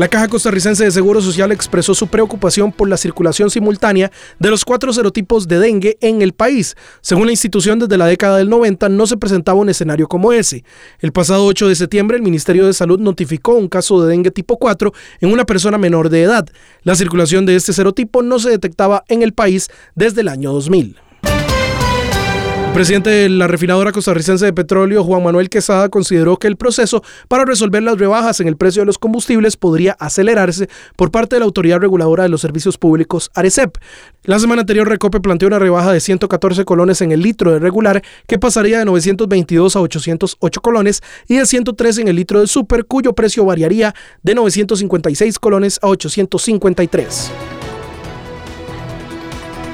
La Caja Costarricense de Seguro Social expresó su preocupación por la circulación simultánea de los cuatro serotipos de dengue en el país. Según la institución, desde la década del 90 no se presentaba un escenario como ese. El pasado 8 de septiembre, el Ministerio de Salud notificó un caso de dengue tipo 4 en una persona menor de edad. La circulación de este serotipo no se detectaba en el país desde el año 2000. El presidente de la refinadora costarricense de petróleo, Juan Manuel Quesada, consideró que el proceso para resolver las rebajas en el precio de los combustibles podría acelerarse por parte de la Autoridad Reguladora de los Servicios Públicos, ARECEP. La semana anterior, Recope planteó una rebaja de 114 colones en el litro de regular, que pasaría de 922 a 808 colones, y de 103 en el litro de super, cuyo precio variaría de 956 colones a 853.